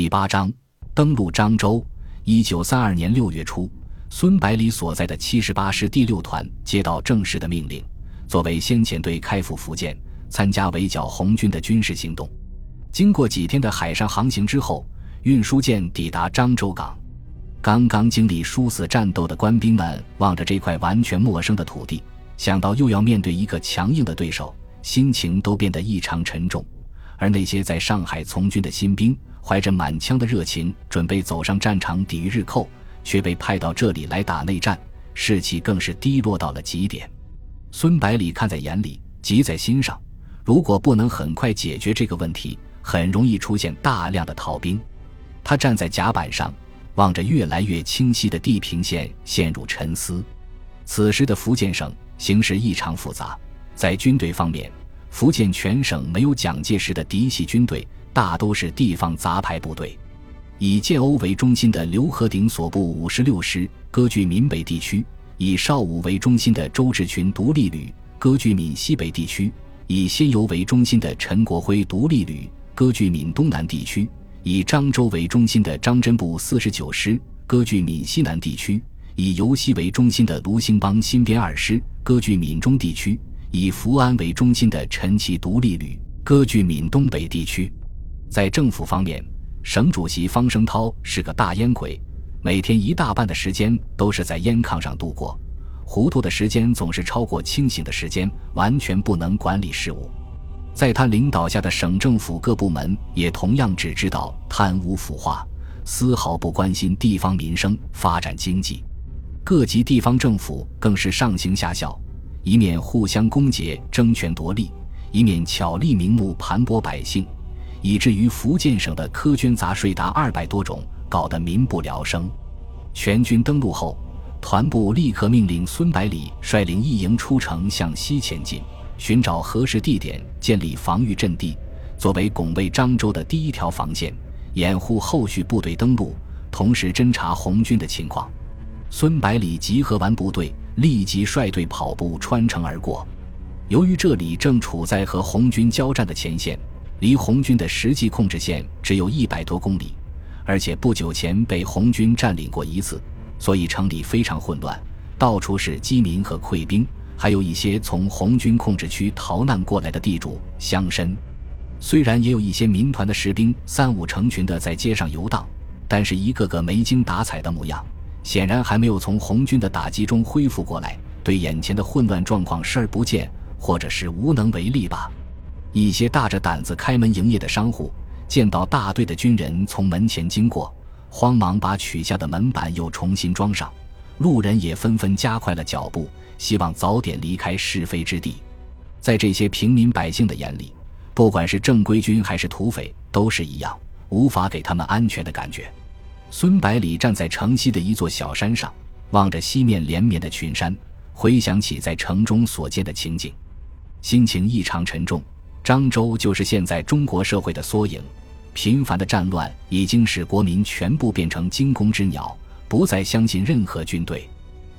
第八章登陆漳州。一九三二年六月初，孙百里所在的七十八师第六团接到正式的命令，作为先遣队开赴福建，参加围剿红军的军事行动。经过几天的海上航行之后，运输舰抵达漳州港。刚刚经历殊死战斗的官兵们望着这块完全陌生的土地，想到又要面对一个强硬的对手，心情都变得异常沉重。而那些在上海从军的新兵，怀着满腔的热情，准备走上战场抵御日寇，却被派到这里来打内战，士气更是低落到了极点。孙百里看在眼里，急在心上。如果不能很快解决这个问题，很容易出现大量的逃兵。他站在甲板上，望着越来越清晰的地平线，陷入沉思。此时的福建省形势异常复杂，在军队方面。福建全省没有蒋介石的嫡系军队，大都是地方杂牌部队。以建瓯为中心的刘和鼎所部五十六师割据闽北地区，以邵武为中心的周志群独立旅割据闽西北地区，以仙游为中心的陈国辉独立旅割据闽东南地区，以漳州为中心的张真部四十九师割据闽西南地区，以尤溪为中心的卢兴邦新编二师割据闽中地区。以福安为中心的陈其独立旅割据闽东北地区，在政府方面，省主席方声涛是个大烟鬼，每天一大半的时间都是在烟炕上度过，糊涂的时间总是超过清醒的时间，完全不能管理事务。在他领导下的省政府各部门也同样只知道贪污腐化，丝毫不关心地方民生、发展经济。各级地方政府更是上行下效。一面互相攻讦、争权夺利，一面巧立名目盘剥百姓，以至于福建省的苛捐杂税达二百多种，搞得民不聊生。全军登陆后，团部立刻命令孙百里率领一营出城向西前进，寻找合适地点建立防御阵地，作为拱卫漳州的第一条防线，掩护后续部队登陆，同时侦察红军的情况。孙百里集合完部队。立即率队跑步穿城而过。由于这里正处在和红军交战的前线，离红军的实际控制线只有一百多公里，而且不久前被红军占领过一次，所以城里非常混乱，到处是饥民和溃兵，还有一些从红军控制区逃难过来的地主乡绅。虽然也有一些民团的士兵三五成群的在街上游荡，但是一个个没精打采的模样。显然还没有从红军的打击中恢复过来，对眼前的混乱状况视而不见，或者是无能为力吧。一些大着胆子开门营业的商户见到大队的军人从门前经过，慌忙把取下的门板又重新装上。路人也纷纷加快了脚步，希望早点离开是非之地。在这些平民百姓的眼里，不管是正规军还是土匪，都是一样，无法给他们安全的感觉。孙百里站在城西的一座小山上，望着西面连绵的群山，回想起在城中所见的情景，心情异常沉重。漳州就是现在中国社会的缩影，频繁的战乱已经使国民全部变成惊弓之鸟，不再相信任何军队。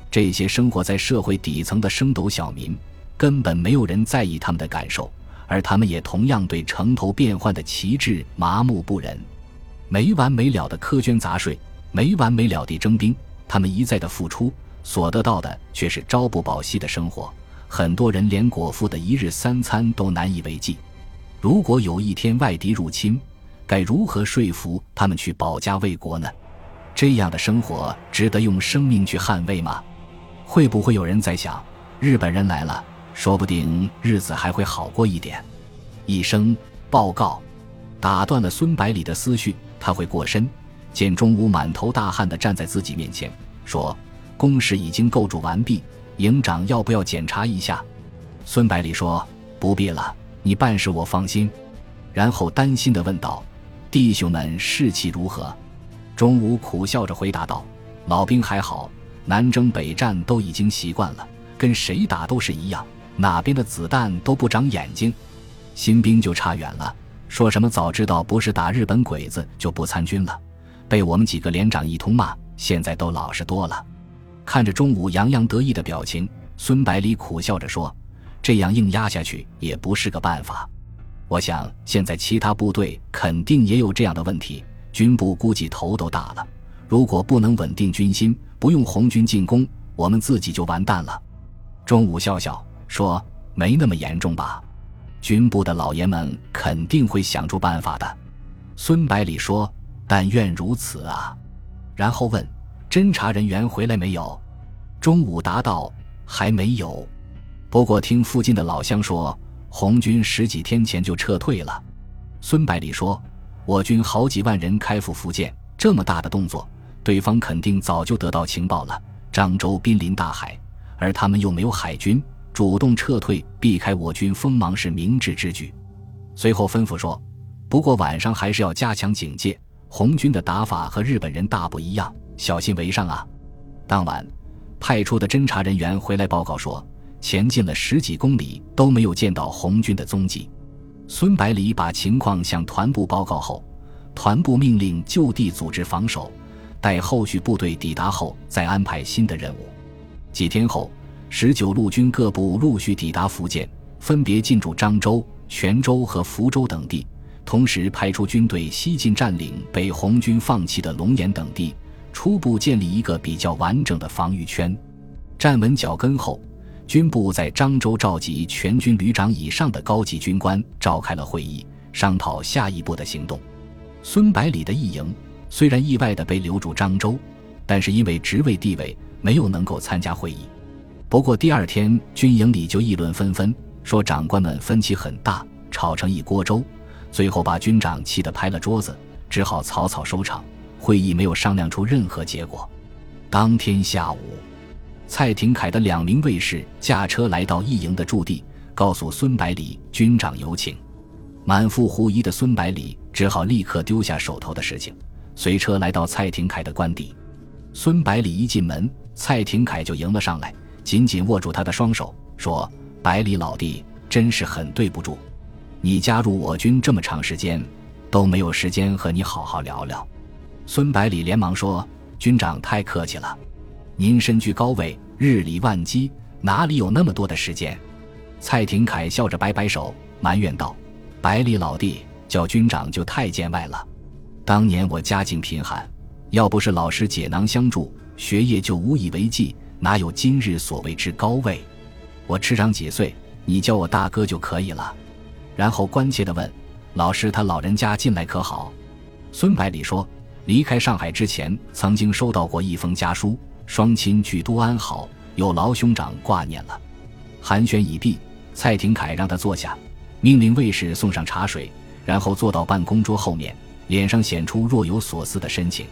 这些生活在社会底层的升斗小民，根本没有人在意他们的感受，而他们也同样对城头变幻的旗帜麻木不仁。没完没了的苛捐杂税，没完没了地征兵，他们一再的付出，所得到的却是朝不保夕的生活。很多人连果腹的一日三餐都难以为继。如果有一天外敌入侵，该如何说服他们去保家卫国呢？这样的生活值得用生命去捍卫吗？会不会有人在想，日本人来了，说不定日子还会好过一点？一声报告，打断了孙百里的思绪。他会过身，见钟武满头大汗地站在自己面前，说：“工事已经构筑完毕，营长要不要检查一下？”孙百里说：“不必了，你办事我放心。”然后担心地问道：“弟兄们士气如何？”钟武苦笑着回答道：“老兵还好，南征北战都已经习惯了，跟谁打都是一样，哪边的子弹都不长眼睛。新兵就差远了。”说什么早知道不是打日本鬼子就不参军了，被我们几个连长一通骂，现在都老实多了。看着钟午洋洋得意的表情，孙百里苦笑着说：“这样硬压下去也不是个办法。我想现在其他部队肯定也有这样的问题，军部估计头都大了。如果不能稳定军心，不用红军进攻，我们自己就完蛋了。”钟午笑笑说：“没那么严重吧？军部的老爷们肯定会想出办法的。”孙百里说：“但愿如此啊。”然后问：“侦查人员回来没有？”钟武答道：“还没有。不过听附近的老乡说，红军十几天前就撤退了。”孙百里说：“我军好几万人开赴福建，这么大的动作，对方肯定早就得到情报了。漳州濒临大海，而他们又没有海军，主动撤退，避开我军锋芒是明智之举。”随后吩咐说：“不过晚上还是要加强警戒，红军的打法和日本人大不一样，小心为上啊。”当晚。派出的侦查人员回来报告说，前进了十几公里都没有见到红军的踪迹。孙百里把情况向团部报告后，团部命令就地组织防守，待后续部队抵达后再安排新的任务。几天后，十九路军各部陆续抵达福建，分别进驻漳州、泉州和福州等地，同时派出军队西进占领被红军放弃的龙岩等地。初步建立一个比较完整的防御圈，站稳脚跟后，军部在漳州召集全军旅长以上的高级军官召开了会议，商讨下一步的行动。孙百里的一营虽然意外的被留住漳州，但是因为职位地位没有能够参加会议。不过第二天军营里就议论纷纷，说长官们分歧很大，吵成一锅粥，最后把军长气得拍了桌子，只好草草收场。会议没有商量出任何结果。当天下午，蔡廷锴的两名卫士驾车来到一营的驻地，告诉孙百里军长有请。满腹狐疑的孙百里只好立刻丢下手头的事情，随车来到蔡廷锴的官邸。孙百里一进门，蔡廷锴就迎了上来，紧紧握住他的双手，说：“百里老弟，真是很对不住，你加入我军这么长时间，都没有时间和你好好聊聊。”孙百里连忙说：“军长太客气了，您身居高位，日理万机，哪里有那么多的时间？”蔡廷锴笑着摆摆手，埋怨道：“百里老弟，叫军长就太见外了。当年我家境贫寒，要不是老师解囊相助，学业就无以为继，哪有今日所谓之高位？我吃长几岁，你叫我大哥就可以了。”然后关切地问：“老师他老人家近来可好？”孙百里说。离开上海之前，曾经收到过一封家书，双亲俱都安好，有劳兄长挂念了。寒暄已毕，蔡廷锴让他坐下，命令卫士送上茶水，然后坐到办公桌后面，脸上显出若有所思的神情。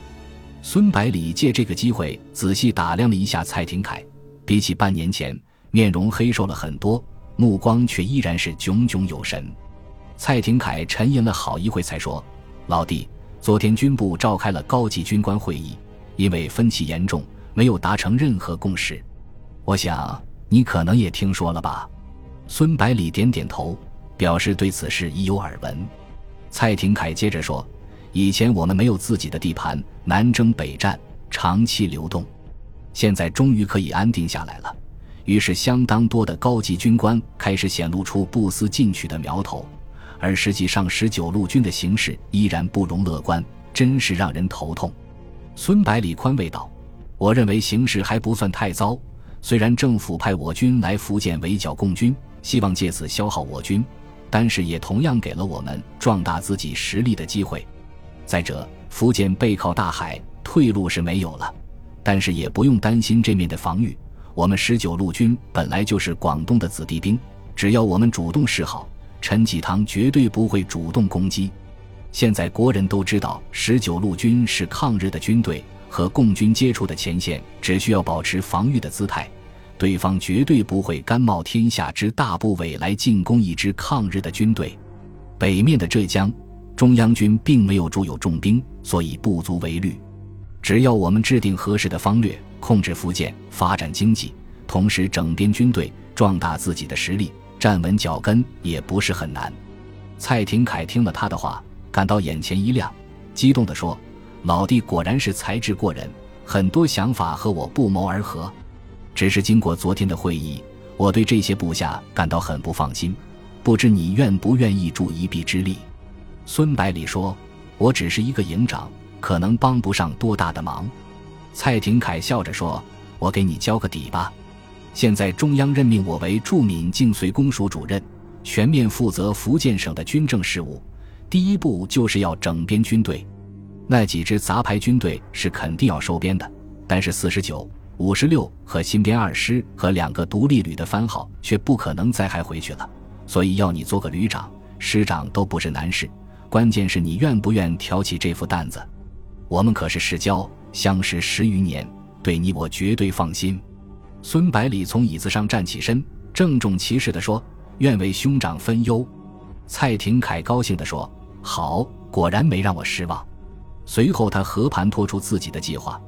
孙百里借这个机会仔细打量了一下蔡廷锴，比起半年前，面容黑瘦了很多，目光却依然是炯炯有神。蔡廷锴沉吟了好一会，才说：“老弟。”昨天军部召开了高级军官会议，因为分歧严重，没有达成任何共识。我想你可能也听说了吧？孙百里点点头，表示对此事已有耳闻。蔡廷锴接着说：“以前我们没有自己的地盘，南征北战，长期流动，现在终于可以安定下来了。于是，相当多的高级军官开始显露出不思进取的苗头。”而实际上，十九路军的形势依然不容乐观，真是让人头痛。孙百里宽慰道：“我认为形势还不算太糟，虽然政府派我军来福建围剿共军，希望借此消耗我军，但是也同样给了我们壮大自己实力的机会。再者，福建背靠大海，退路是没有了，但是也不用担心这面的防御。我们十九路军本来就是广东的子弟兵，只要我们主动示好。”陈济棠绝对不会主动攻击。现在国人都知道，十九路军是抗日的军队，和共军接触的前线只需要保持防御的姿态，对方绝对不会甘冒天下之大不韪来进攻一支抗日的军队。北面的浙江，中央军并没有驻有重兵，所以不足为虑。只要我们制定合适的方略，控制福建，发展经济，同时整编军队，壮大自己的实力。站稳脚跟也不是很难。蔡廷锴听了他的话，感到眼前一亮，激动地说：“老弟果然是才智过人，很多想法和我不谋而合。只是经过昨天的会议，我对这些部下感到很不放心，不知你愿不愿意助一臂之力？”孙百里说：“我只是一个营长，可能帮不上多大的忙。”蔡廷锴笑着说：“我给你交个底吧。现在中央任命我为驻闽境绥公署主任，全面负责福建省的军政事务。第一步就是要整编军队。那几支杂牌军队是肯定要收编的，但是四十九。”五十六和新编二师和两个独立旅的番号却不可能再还回去了，所以要你做个旅长、师长都不是难事，关键是你愿不愿挑起这副担子。我们可是世交，相识十余年，对你我绝对放心。孙百里从椅子上站起身，郑重其事地说：“愿为兄长分忧。”蔡廷锴高兴地说：“好，果然没让我失望。”随后他和盘托出自己的计划。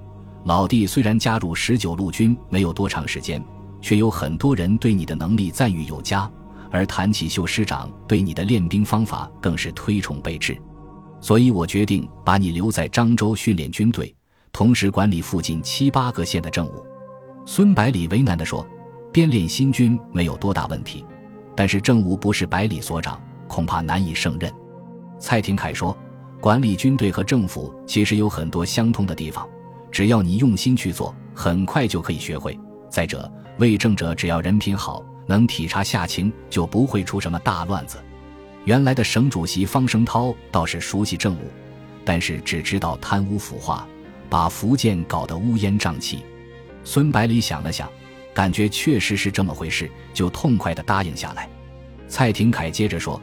老弟虽然加入十九路军没有多长时间，却有很多人对你的能力赞誉有加，而谭启秀师长对你的练兵方法更是推崇备至，所以我决定把你留在漳州训练军队，同时管理附近七八个县的政务。孙百里为难地说：“编练新军没有多大问题，但是政务不是百里所长，恐怕难以胜任。”蔡廷锴说：“管理军队和政府其实有很多相通的地方。”只要你用心去做，很快就可以学会。再者，为政者只要人品好，能体察下情，就不会出什么大乱子。原来的省主席方声涛倒是熟悉政务，但是只知道贪污腐化，把福建搞得乌烟瘴气。孙百里想了想，感觉确实是这么回事，就痛快地答应下来。蔡廷锴接着说：“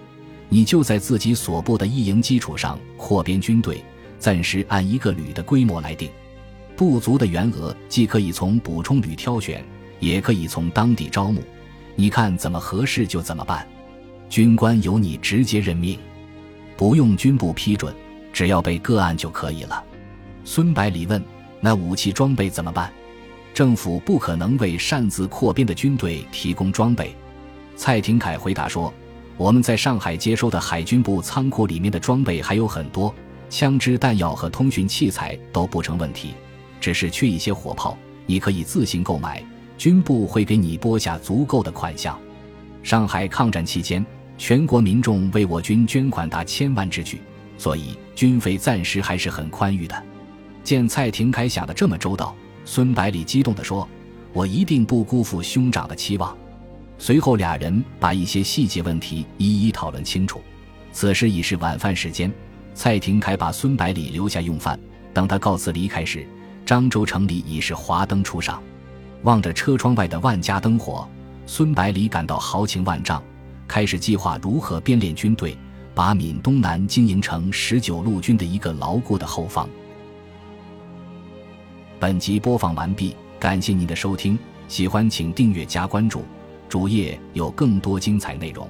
你就在自己所部的一营基础上扩编军队，暂时按一个旅的规模来定。”不足的员额，既可以从补充旅挑选，也可以从当地招募。你看怎么合适就怎么办。军官由你直接任命，不用军部批准，只要被个案就可以了。孙百里问：“那武器装备怎么办？”政府不可能为擅自扩编的军队提供装备。蔡廷锴回答说：“我们在上海接收的海军部仓库里面的装备还有很多，枪支弹药和通讯器材都不成问题。”只是缺一些火炮，你可以自行购买，军部会给你拨下足够的款项。上海抗战期间，全国民众为我军捐款达千万之巨，所以军费暂时还是很宽裕的。见蔡廷锴想的这么周到，孙百里激动地说：“我一定不辜负兄长的期望。”随后俩人把一些细节问题一一讨论清楚。此时已是晚饭时间，蔡廷锴把孙百里留下用饭，等他告辞离开时。漳州城里已是华灯初上，望着车窗外的万家灯火，孙百里感到豪情万丈，开始计划如何编练军队，把闽东南经营成十九路军的一个牢固的后方。本集播放完毕，感谢您的收听，喜欢请订阅加关注，主页有更多精彩内容。